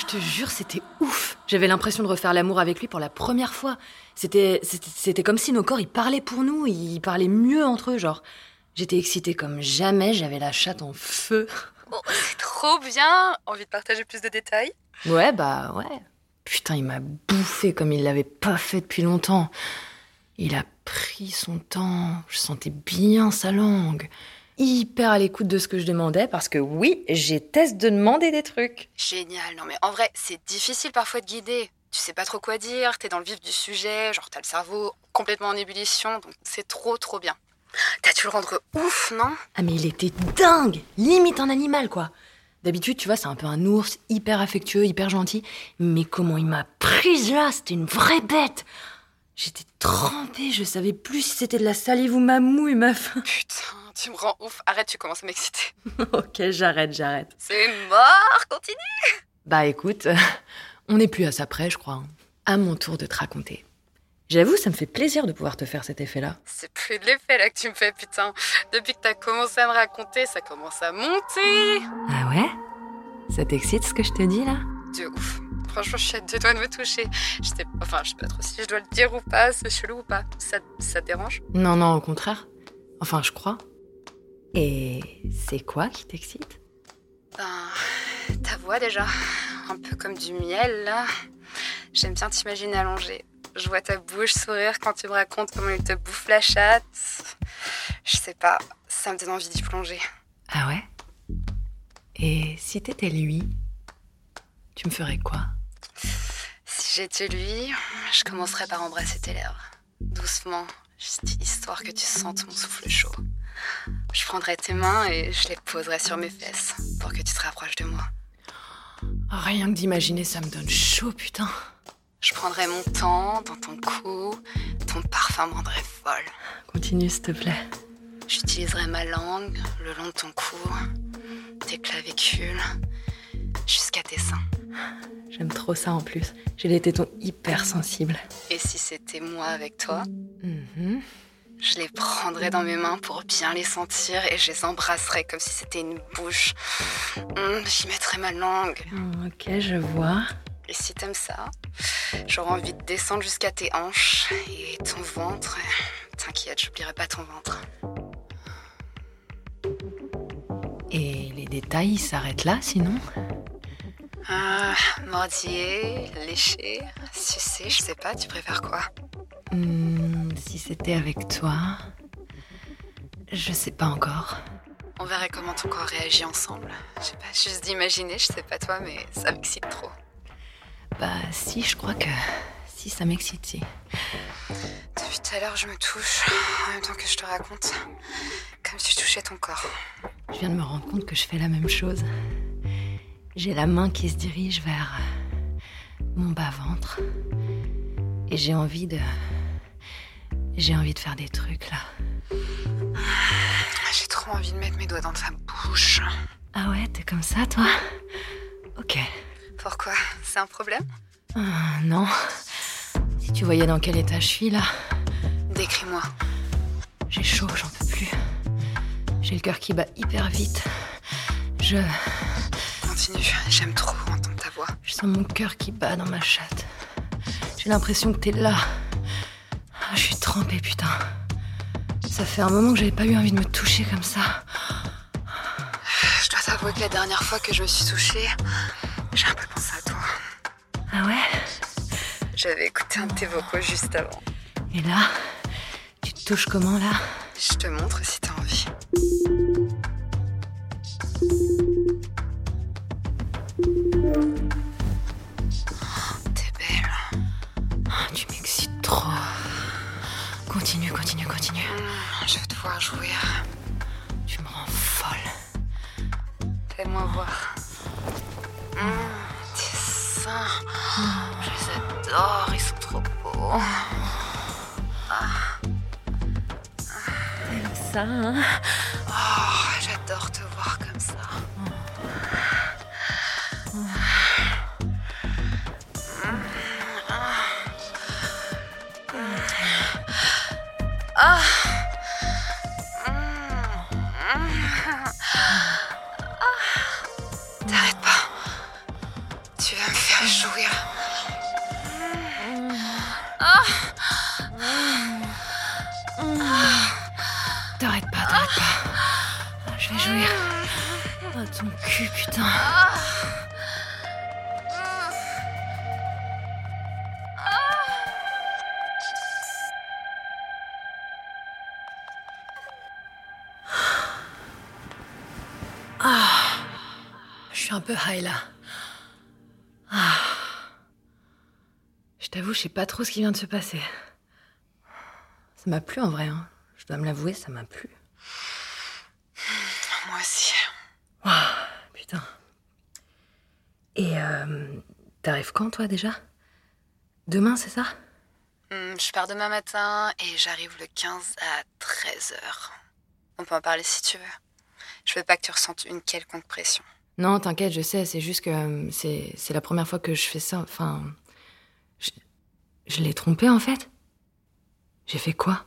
je te jure, c'était ouf. J'avais l'impression de refaire l'amour avec lui pour la première fois. C'était, c'était, comme si nos corps, ils parlaient pour nous, ils parlaient mieux entre eux, genre. J'étais excitée comme jamais, j'avais la chatte en feu. Oh, trop bien Envie de partager plus de détails? Ouais, bah ouais. Putain, il m'a bouffé comme il l'avait pas fait depuis longtemps. Il a pris son temps, je sentais bien sa langue. Hyper à l'écoute de ce que je demandais parce que oui, j'ai test de demander des trucs. Génial. Non mais en vrai, c'est difficile parfois de guider. Tu sais pas trop quoi dire, t'es dans le vif du sujet, genre t'as le cerveau complètement en ébullition, donc c'est trop trop bien. T'as dû le rendre ouf, non? Ah mais il était dingue Limite un animal quoi D'habitude, tu vois, c'est un peu un ours, hyper affectueux, hyper gentil. Mais comment il m'a prise là C'était une vraie bête J'étais trempée, je savais plus si c'était de la salive ou ma mouille, meuf. Putain, tu me rends ouf. Arrête, tu commences à m'exciter. ok, j'arrête, j'arrête. C'est mort, continue Bah écoute, on n'est plus à ça près, je crois. À mon tour de te raconter. J'avoue, ça me fait plaisir de pouvoir te faire cet effet-là. C'est plus de l'effet là que tu me fais, putain. Depuis que t'as commencé à me raconter, ça commence à monter. Ah ouais? Ça t'excite ce que je te dis là? De ouf. Franchement, je suis à deux doigts de me toucher. Je sais, enfin, je sais pas trop si je dois le dire ou pas, c'est chelou ou pas. Ça, ça te dérange? Non, non, au contraire. Enfin, je crois. Et c'est quoi qui t'excite? Ben, ta voix déjà. Un peu comme du miel là. J'aime bien t'imaginer allongée je vois ta bouche sourire quand tu me racontes comment il te bouffe la chatte. Je sais pas, ça me donne envie d'y plonger. Ah ouais? Et si t'étais lui, tu me ferais quoi? Si j'étais lui, je commencerais par embrasser tes lèvres. Doucement, juste histoire que tu sentes mon souffle chaud. Je prendrais tes mains et je les poserais sur mes fesses pour que tu te rapproches de moi. Rien que d'imaginer, ça me donne chaud, putain. Je prendrai mon temps dans ton cou. Ton parfum me rendrait folle. Continue, s'il te plaît. J'utiliserai ma langue le long de ton cou, tes clavicules, jusqu'à tes seins. J'aime trop ça en plus. J'ai les tétons hyper sensibles. Et si c'était moi avec toi? Mhm. Je les prendrais dans mes mains pour bien les sentir et je les embrasserais comme si c'était une bouche. Hum, J'y mettrais ma langue. Oh, ok, je vois. Et si t'aimes ça, j'aurais envie de descendre jusqu'à tes hanches et ton ventre. T'inquiète, j'oublierai pas ton ventre. Et les détails ils s'arrêtent là, sinon? Ah, mordiller, lécher, sucer, je sais pas, tu préfères quoi? Si c'était avec toi, je sais pas encore. On verrait comment ton corps réagit ensemble. Je sais pas, juste d'imaginer, je sais pas toi, mais ça m'excite trop. Bah si, je crois que si ça m'excite, si. Depuis tout à l'heure, je me touche en même temps que je te raconte, comme si je touchais ton corps. Je viens de me rendre compte que je fais la même chose. J'ai la main qui se dirige vers mon bas-ventre. Et j'ai envie de... J'ai envie de faire des trucs là. J'ai trop envie de mettre mes doigts dans ta bouche. Ah ouais, t'es comme ça, toi? Ok. Pourquoi? C'est un problème? Ah, non. Si tu voyais dans quel état je suis là, Décris-moi. j'ai chaud, j'en peux plus. J'ai le cœur qui bat hyper vite. Je... Continue, j'aime trop entendre ta voix. Je sens mon cœur qui bat dans ma chatte. J'ai l'impression que t'es là. Ah, Je suis trempée, putain. Ça fait un moment que j'avais pas eu envie de me toucher comme ça. Je dois t'avouer que la dernière fois que je me suis touchée, j'ai un peu pensé à toi. Ah ouais? J'avais écouté un de tes vocaux juste avant. Et là Tu te touches comment là? Je te montre si t'as envie. Continue, continue. Mmh, Je veux te voir jouir. Tu me rends folle. Fais-moi voir. Mmh, tes seins. Je les adore, ils sont trop beaux. Comme ça, hein Oh, j'adore te Tu vas me vais jouir. T'arrêtes pas, t'arrêtes pas. Ah, Je vais jouir. Ah, ton cul, putain. Ah, je suis un peu high là. Je t'avoue, je sais pas trop ce qui vient de se passer. Ça m'a plu en vrai. hein. Je dois me l'avouer, ça m'a plu. Moi aussi. Putain. Et euh, t'arrives quand toi déjà? Demain, c'est ça? Hmm, je pars demain matin et j'arrive le 15 à 13h. On peut en parler si tu veux. Je veux pas que tu ressentes une quelconque pression. Non, t'inquiète, je sais, c'est juste que euh, c'est c'est la première fois que je fais ça. Enfin. Je, l'ai trompé en fait? J'ai fait quoi?